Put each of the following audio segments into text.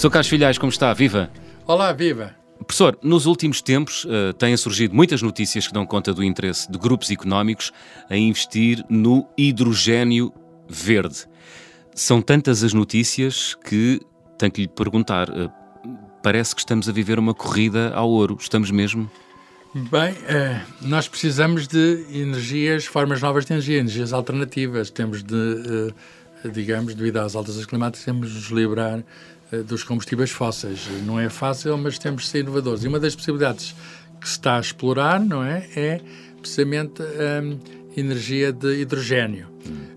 Professor Carlos Filhais, como está? Viva! Olá, viva! Professor, nos últimos tempos uh, têm surgido muitas notícias que dão conta do interesse de grupos económicos a investir no hidrogênio verde. São tantas as notícias que tenho que lhe perguntar. Uh, parece que estamos a viver uma corrida ao ouro. Estamos mesmo? Bem, uh, nós precisamos de energias, formas novas de energia, energias alternativas. Temos de, digamos, devido às altas climáticas, temos de nos livrar dos combustíveis fósseis. Não é fácil, mas temos de ser inovadores. E uma das possibilidades que se está a explorar, não é, é precisamente um, energia de hidrogênio.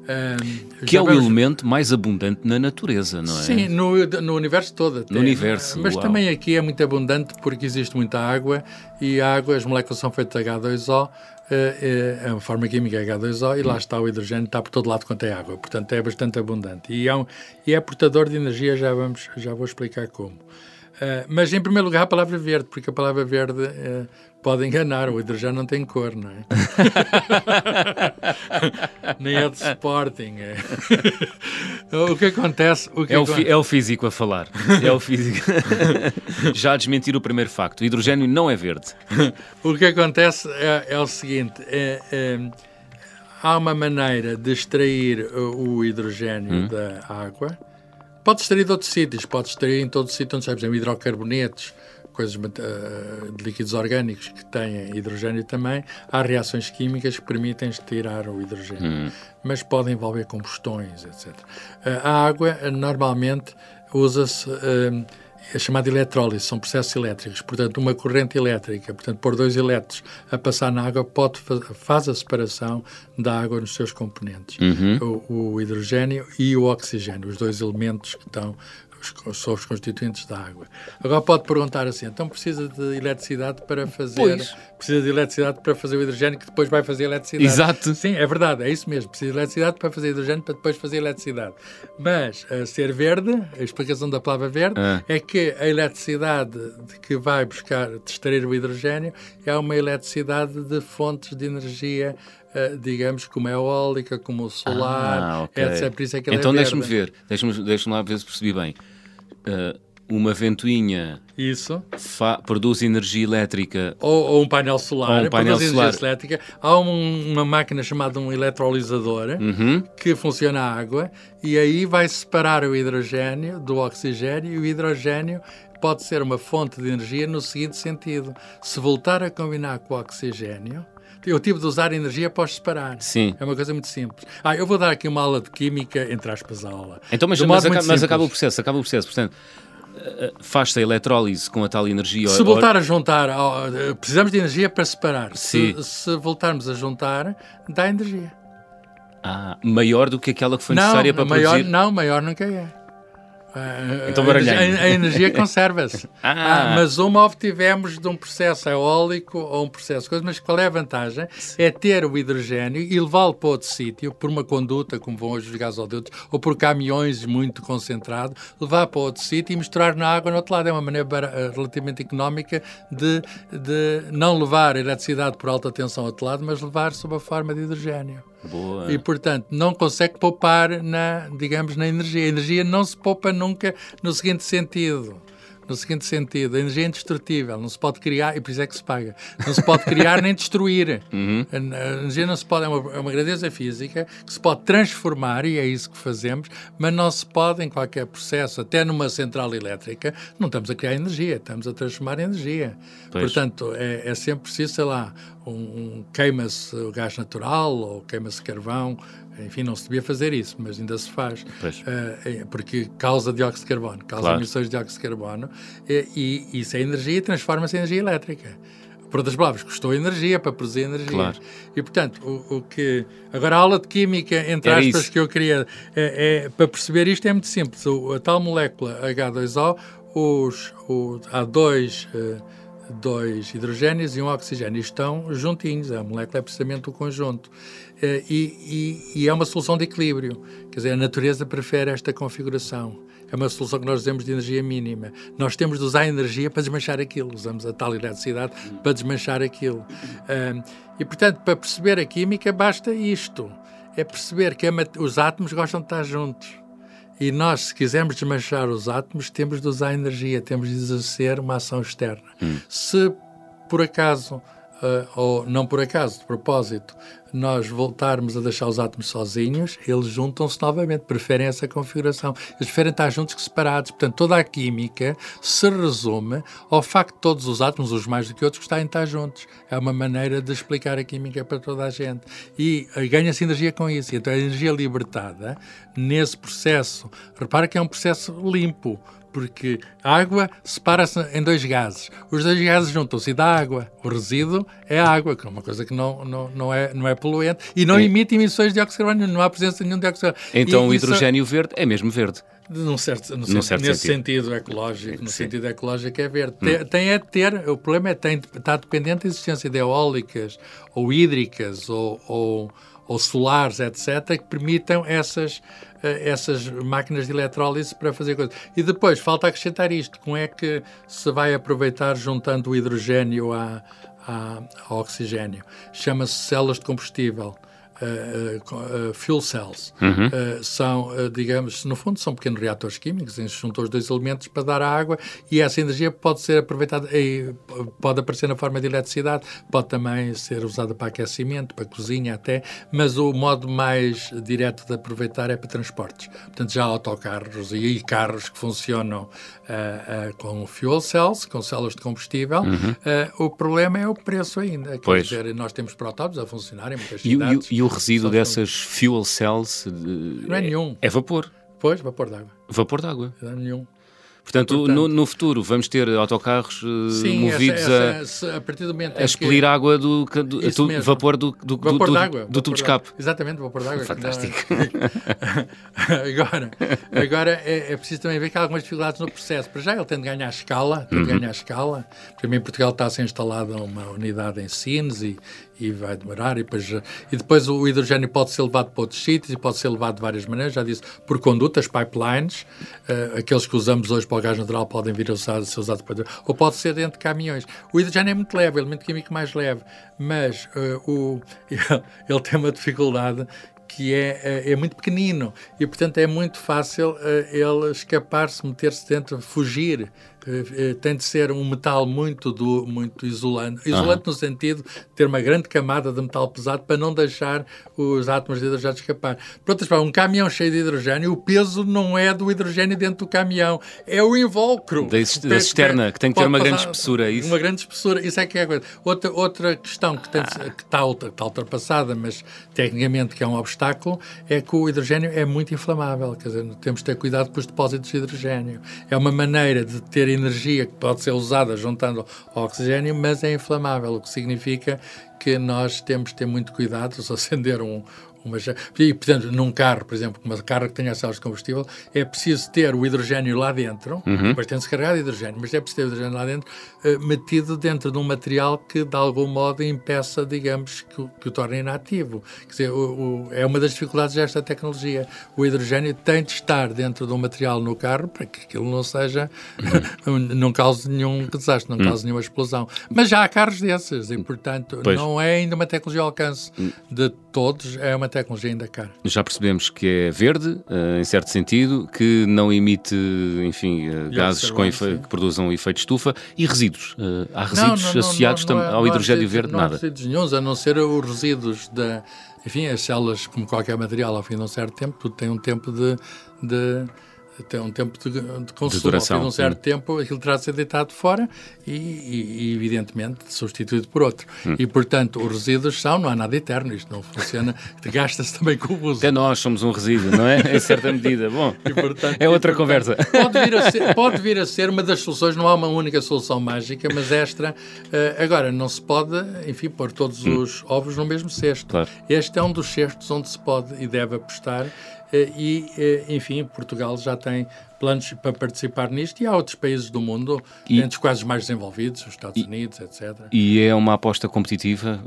Um, que é o elemento mais abundante na natureza, não é? Sim, no, no universo todo. Até. No universo. Mas uau. também aqui é muito abundante porque existe muita água e a água, as moléculas são feitas de H2O, é, é, a forma química é H2O e lá está o hidrogênio, está por todo lado quanto é água. Portanto, é bastante abundante. E é, um, e é portador de energia, já, vamos, já vou explicar como. Uh, mas, em primeiro lugar, a palavra verde, porque a palavra verde uh, pode enganar, o hidrogênio não tem cor, não é? Nem é de Sporting. É. o que acontece... O que é, o é, o físico a falar. É o físico. Já a desmentir o primeiro facto, o hidrogênio não é verde. o que acontece é, é o seguinte, é, é, há uma maneira de extrair o hidrogênio hum? da água Pode extrair de outros sítios, pode extrair em todo sítio onde sabes, hidrocarbonetos, coisas uh, de líquidos orgânicos que têm hidrogênio também. Há reações químicas que permitem tirar o hidrogênio, hum. mas podem envolver combustões, etc. Uh, a água, uh, normalmente, usa-se é chamada eletrólise, são processos elétricos. Portanto, uma corrente elétrica, portanto, por dois elétrons a passar na água, pode faz a separação da água nos seus componentes, uhum. o, o, hidrogênio e o oxigênio, os dois elementos que estão são os constituintes da água. Agora pode perguntar assim, então precisa de eletricidade para fazer pois. precisa de eletricidade para fazer o hidrogênio que depois vai fazer eletricidade. Exato. Sim, é verdade, é isso mesmo. Precisa de eletricidade para fazer hidrogênio para depois fazer eletricidade. Mas a ser verde, a explicação da palavra verde ah. é que a eletricidade que vai buscar extrair o hidrogênio é uma eletricidade de fontes de energia Uh, digamos, como a eólica, como o solar, ah, okay. etc. Por isso é que então é deixa-me ver, deixa-me deixa lá ver se percebi bem uh, uma ventoinha Isso. produz energia elétrica. Ou, ou, um painel solar, ou um painel produz solar. energia elétrica. Há um, uma máquina chamada um eletrolisador uhum. que funciona a água e aí vai separar o hidrogênio do oxigênio e o hidrogênio pode ser uma fonte de energia no seguinte sentido. Se voltar a combinar com o oxigênio, eu tive de usar energia para os separar. Sim. É uma coisa muito simples. Ah, eu vou dar aqui uma aula de química, entre aspas, a aula. Então, mas, mas, acaba, mas acaba o processo, acaba o processo. Portanto, eh, eh, faz-se a eletrólise com a tal energia. Se voltar a juntar, precisamos de energia para separar. Se, se, voltarmos a juntar, dá energia. Ah, maior do que aquela que foi não, necessária para maior, produzir? Não, maior nunca é. Uh, então. A, a, energia conserva-se. ah. ah. mas uma obtivemos de um processo eólico ou um processo coisa, mas qual é a vantagem? É ter o hidrogênio e levá-lo para outro sítio, por uma conduta, como vão hoje os gasodutos, ou por caminhões muito concentrados, levar para outro sítio e misturar na água no outro lado. É uma maneira eh, relativamente económica de, de não levar a eletricidade por alta tensão ao outro lado, mas levar sob a forma de hidrogênio. Boa. E, portanto, não consegue poupar na, digamos, na energia. A energia não se poupa nunca no seguinte sentido no seguinte sentido: a energia é indestrutível, não se pode criar, e por isso é que se paga. Não se pode criar nem destruir. Uhum. A, energia não se pode, é uma, é uma grandeza física que se pode transformar, e é isso que fazemos, mas não se pode, em qualquer processo, até numa central elétrica, não estamos a criar energia, estamos a transformar energia. Pois. Portanto, é, é, sempre preciso, sei lá, um, um queima-se o gás natural ou queima-se carvão enfim, não se devia fazer isso, mas ainda se faz. Uh, porque causa dióxido de carbono, causa claro. emissões de dióxido de carbono, e, e isso é energia e transforma-se em energia elétrica. Por outras palavras, custou energia para produzir energia. Claro. E, portanto, o, o, que. Agora, a aula de química, entre Era aspas, isso. que eu queria. É, é, para perceber isto é muito simples. O, a tal molécula H2O, os, o, há dois. Uh, dois hidrogénios e um oxigênio. estão juntinhos, a molécula é precisamente o conjunto. Eh, e, e, e, é uma solução de equilíbrio. Quer dizer, a natureza prefere esta configuração. É uma solução que nós dizemos de energia mínima. Nós temos de usar energia para desmanchar aquilo. Usamos a tal eletricidade para desmanchar aquilo. e, portanto, para perceber a química, basta isto. É perceber que os átomos gostam de estar juntos E nós, se quisermos desmanchar os átomos, temos de usar energia, temos de exercer uma ação externa. Hum. Se por acaso ou não por acaso, de propósito, nós voltarmos a deixar os átomos sozinhos, eles juntam-se novamente, preferem essa configuração. Eles preferem estar juntos que separados. Portanto, toda a química se resume ao facto de todos os átomos, uns mais do que outros, gostarem de estar juntos. É uma maneira de explicar a química para toda a gente. E uh, ganha-se energia com isso. Então, a energia libertada, nesse processo, repara que é um processo limpo porque a água separa-se em dois gases. Os dois gases juntam-se e dá água. O resíduo é a água, que é uma coisa que não, não, não, é, não é poluente e não emite emissões de dióxido de carbono, não há presença de nenhum dióxido de carbono. Então e o hidrogênio isso... verde é mesmo verde. Num certo, no certo, nesse sentido, sentido ecológico, no Sim. sentido ecológico é verde. Hum. Tem, tem, é ter, o problema é que está dependente da existência de eólicas ou hídricas ou, ou, ou solares, etc., que permitam essas essas máquinas de eletrólise para fazer coisas. E depois, falta acrescentar isto: como é que se vai aproveitar juntando o hidrogênio a, oxigênio? Chama-se células de combustível. Uh, uh, fuel cells. Uhum. Uh, são, digamos, no fundo, são pequenos reatores químicos em que se juntam os dois elementos para dar a água e essa energia pode ser aproveitada, e pode aparecer na forma de eletricidade, pode também ser usada para aquecimento, para cozinha até, mas o modo mais direto de aproveitar é para transportes. Portanto, já autocarros e carros que funcionam com fuel cells, com células de combustível. Uhum. o problema é o preço ainda. Quer dizer, nós temos protótipos a funcionar em muitas cidades. E, e, e o resíduo dessas fuel cells não é, nenhum. É vapor. Pois, vapor d'água. Vapor d'água. Não é nenhum. Portanto, Portanto no, no, futuro vamos ter autocarros uh, sim, movidos essa, essa, a, a, partir do momento a expelir água do, do, do vapor do, do, vapor do, água, do tubo de escape. Exatamente, vapor d'água. Fantástico. agora, agora é, é, preciso também ver que há algumas dificuldades no processo. Para já ele tem de ganhar escala, tem de uhum. ganhar escala. Para em Portugal está a ser instalada uma unidade em Sines e, e vai demorar. E depois, e depois o hidrogênio pode ser levado para outros sítios e pode ser levado de várias maneiras. Já disse, por condutas, pipelines, uh, aqueles que usamos hoje para o gás natural podem vir a usar, ser usados para. Ou pode ser dentro de caminhões. O hidrogênio é muito leve, o elemento químico mais leve, mas uh, o, ele tem uma dificuldade que é, é, é, muito pequenino e, portanto, é muito fácil uh, ele escapar-se, meter-se dentro, fugir eh, eh, tem de ser um metal muito, do, muito isolante. Isolante uhum. no sentido de ter uma grande camada de metal pesado para não deixar os átomos de hidrogênio escapar. Por outras palavras, um caminhão cheio de hidrogênio, o peso não é do hidrogênio dentro do caminhão, é o invólucro. Da, da cisterna, que tem que ter uma grande espessura, é isso? Uma grande espessura, isso é que é a coisa. Outra, outra questão que, tem, ah. que está, está ultrapassada, mas tecnicamente que é um obstáculo, é que o hidrogênio é muito inflamável. Quer dizer, temos de ter cuidado com os depósitos de hidrogênio. É uma maneira de ter energia que pode ser usada juntando oxigênio, mas é inflamável, o que significa que nós temos de ter muito cuidado se acender um, uma, e, portanto, num carro, por exemplo, uma carro que tenha células de combustível, é preciso ter o hidrogênio lá dentro, uhum. depois tem-se carregar hidrogênio, mas é preciso ter o hidrogênio lá dentro, uh, metido dentro de um material que, de algum modo, impeça, digamos, que, que o torne inativo. Quer dizer, o, o, é uma das dificuldades desta tecnologia. O hidrogênio tem de estar dentro de um material no carro para que aquilo não seja, uhum. não cause nenhum desastre, não uhum. cause nenhuma explosão. Mas já há carros desses e, portanto, pois. não é ainda uma tecnologia ao alcance hum. de todos, é uma tecnologia ainda cara. Já percebemos que é verde, uh, em certo sentido, que não emite, enfim, uh, gases com que produzam efeito estufa e resíduos. Uh, há resíduos não, não, associados não, ao hidrogênio verde? Não nada. há resíduos nenhums, a não ser os resíduos da... Enfim, as células, como qualquer material, ao fim de um certo tempo, tudo tem um tempo de, de tem um tempo de, de consumo. De duração. Um certo tempo, aquilo terá de ser deitado fora e, e, e evidentemente, substituído por outro. Hum. E, portanto, os resíduos são, não há nada eterno, isto não funciona, gasta-se também com o uso. Até nós somos um resíduo, não é? Em certa medida. Bom, e, portanto, é outra portanto, conversa. Pode vir, a ser, pode vir a ser uma das soluções, não há uma única solução mágica, mas esta, uh, agora, não se pode, enfim, pôr todos hum. os ovos no mesmo cesto. Claro. Este é um dos cestos onde se pode e deve apostar eh, e, eh, enfim, Portugal já tem planos para participar nisto e há outros países do mundo, e, entre os quais os mais desenvolvidos, os Estados e, Unidos, etc. E é uma aposta competitiva?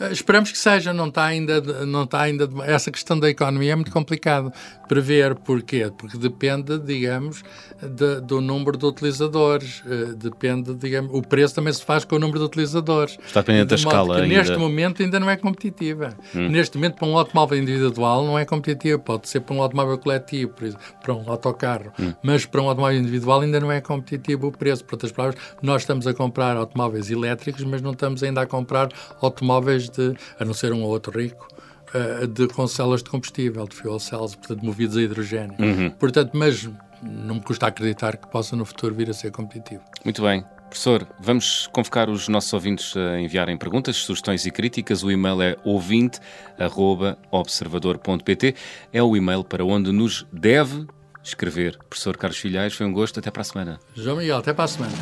Uh, esperamos que seja, não está ainda, não está ainda, essa questão da economia é muito complicado prever, porquê? Porque depende, digamos, de, do número de utilizadores, uh, depende, digamos, o preço também se faz com o número de utilizadores. Está dependente da escala ainda. Neste momento ainda não é competitiva. Hum. Neste momento para um automóvel individual não é competitiva, pode ser para um automóvel coletivo, por exemplo, para um autocarro, hum. mas para um automóvel individual ainda não é competitivo o preço. Por outras palavras, nós estamos a comprar automóveis elétricos, mas não estamos ainda a comprar automóveis de, a não ser um ou outro rico, uh, de, com células de combustível, de fuel cells, portanto, movidos a hidrogênio. Uhum. Portanto, mas não me custa acreditar que possa no futuro vir a ser competitivo. Muito bem. Professor, vamos convocar os nossos ouvintes a enviarem perguntas, sugestões e críticas. O e-mail é ouvinte.observador.pt. É o e-mail para onde nos deve escrever. Professor Carlos Filhais, foi um gosto. Até para a semana. João Miguel, até para a semana.